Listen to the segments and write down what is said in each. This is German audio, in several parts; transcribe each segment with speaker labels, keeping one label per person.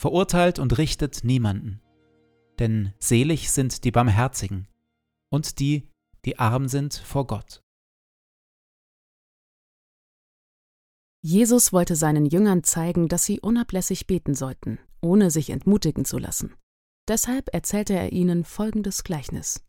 Speaker 1: verurteilt und richtet niemanden. Denn selig sind die Barmherzigen und die, die arm sind vor Gott.
Speaker 2: Jesus wollte seinen Jüngern zeigen, dass sie unablässig beten sollten, ohne sich entmutigen zu lassen. Deshalb erzählte er ihnen folgendes Gleichnis.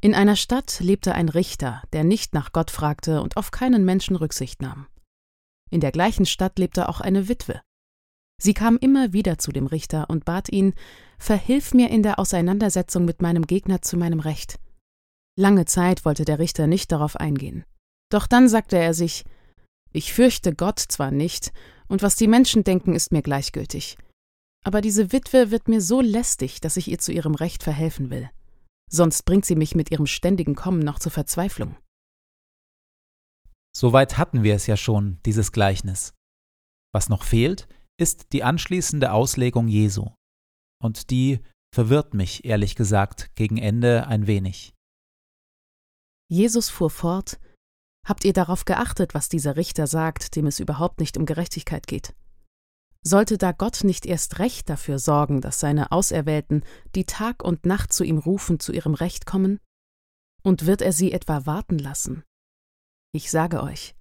Speaker 2: In einer Stadt lebte ein Richter, der nicht nach Gott fragte und auf keinen Menschen Rücksicht nahm. In der gleichen Stadt lebte auch eine Witwe, Sie kam immer wieder zu dem Richter und bat ihn, Verhilf mir in der Auseinandersetzung mit meinem Gegner zu meinem Recht. Lange Zeit wollte der Richter nicht darauf eingehen. Doch dann sagte er sich, ich fürchte Gott zwar nicht, und was die Menschen denken, ist mir gleichgültig. Aber diese Witwe wird mir so lästig, dass ich ihr zu ihrem Recht verhelfen will. Sonst bringt sie mich mit ihrem ständigen Kommen noch zur Verzweiflung.
Speaker 1: Soweit hatten wir es ja schon, dieses Gleichnis. Was noch fehlt, ist die anschließende Auslegung Jesu. Und die verwirrt mich, ehrlich gesagt, gegen Ende ein wenig.
Speaker 2: Jesus fuhr fort Habt ihr darauf geachtet, was dieser Richter sagt, dem es überhaupt nicht um Gerechtigkeit geht? Sollte da Gott nicht erst recht dafür sorgen, dass seine Auserwählten, die Tag und Nacht zu ihm rufen, zu ihrem Recht kommen? Und wird er sie etwa warten lassen? Ich sage euch,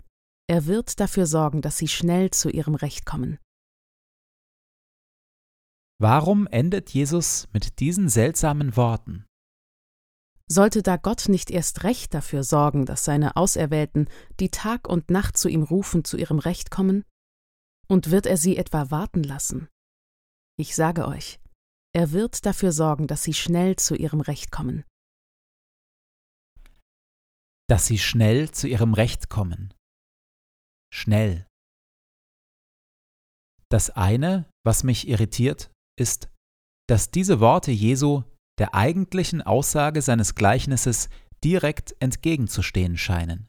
Speaker 2: er wird dafür sorgen, dass sie schnell zu ihrem Recht kommen.
Speaker 1: Warum endet Jesus mit diesen seltsamen Worten?
Speaker 2: Sollte da Gott nicht erst recht dafür sorgen, dass seine Auserwählten, die Tag und Nacht zu ihm rufen, zu ihrem Recht kommen? Und wird er sie etwa warten lassen? Ich sage euch, er wird dafür sorgen, dass sie schnell zu ihrem Recht kommen.
Speaker 1: Dass sie schnell zu ihrem Recht kommen. Schnell, Das eine, was mich irritiert, ist, dass diese Worte Jesu der eigentlichen Aussage seines Gleichnisses direkt entgegenzustehen scheinen.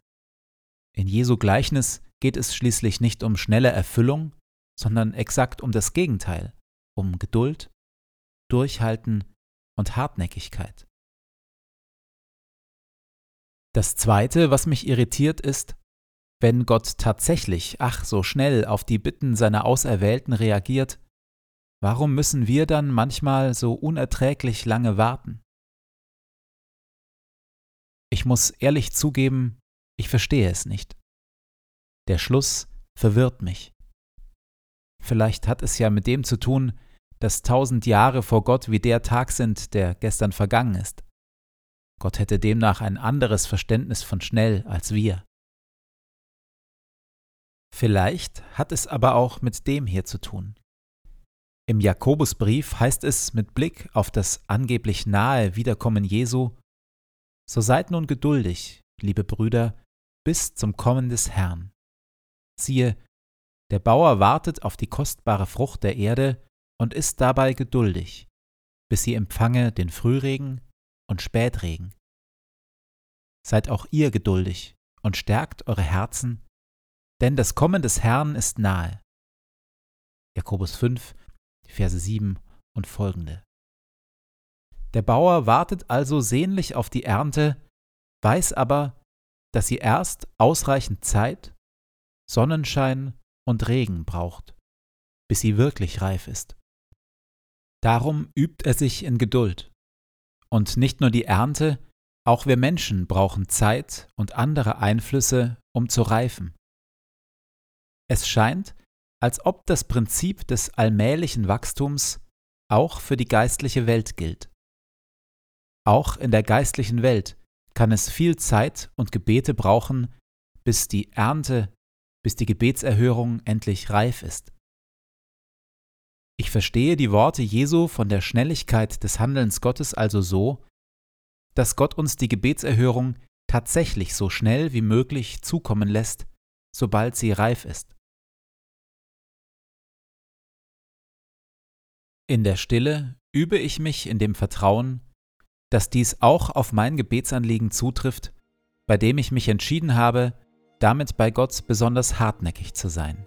Speaker 1: In Jesu Gleichnis geht es schließlich nicht um schnelle Erfüllung, sondern exakt um das Gegenteil, um Geduld, Durchhalten und Hartnäckigkeit. Das Zweite, was mich irritiert, ist, wenn Gott tatsächlich, ach so schnell auf die Bitten seiner Auserwählten reagiert, warum müssen wir dann manchmal so unerträglich lange warten? Ich muss ehrlich zugeben, ich verstehe es nicht. Der Schluss verwirrt mich. Vielleicht hat es ja mit dem zu tun, dass tausend Jahre vor Gott wie der Tag sind, der gestern vergangen ist. Gott hätte demnach ein anderes Verständnis von schnell als wir. Vielleicht hat es aber auch mit dem hier zu tun. Im Jakobusbrief heißt es mit Blick auf das angeblich nahe Wiederkommen Jesu, So seid nun geduldig, liebe Brüder, bis zum Kommen des Herrn. Siehe, der Bauer wartet auf die kostbare Frucht der Erde und ist dabei geduldig, bis sie empfange den Frühregen und Spätregen. Seid auch ihr geduldig und stärkt eure Herzen, denn das Kommen des Herrn ist nahe. Jakobus 5, Verse 7 und folgende. Der Bauer wartet also sehnlich auf die Ernte, weiß aber, dass sie erst ausreichend Zeit, Sonnenschein und Regen braucht, bis sie wirklich reif ist. Darum übt er sich in Geduld. Und nicht nur die Ernte, auch wir Menschen brauchen Zeit und andere Einflüsse, um zu reifen. Es scheint, als ob das Prinzip des allmählichen Wachstums auch für die geistliche Welt gilt. Auch in der geistlichen Welt kann es viel Zeit und Gebete brauchen, bis die Ernte, bis die Gebetserhörung endlich reif ist. Ich verstehe die Worte Jesu von der Schnelligkeit des Handelns Gottes also so, dass Gott uns die Gebetserhörung tatsächlich so schnell wie möglich zukommen lässt, sobald sie reif ist. In der Stille übe ich mich in dem Vertrauen, dass dies auch auf mein Gebetsanliegen zutrifft, bei dem ich mich entschieden habe, damit bei Gott besonders hartnäckig zu sein.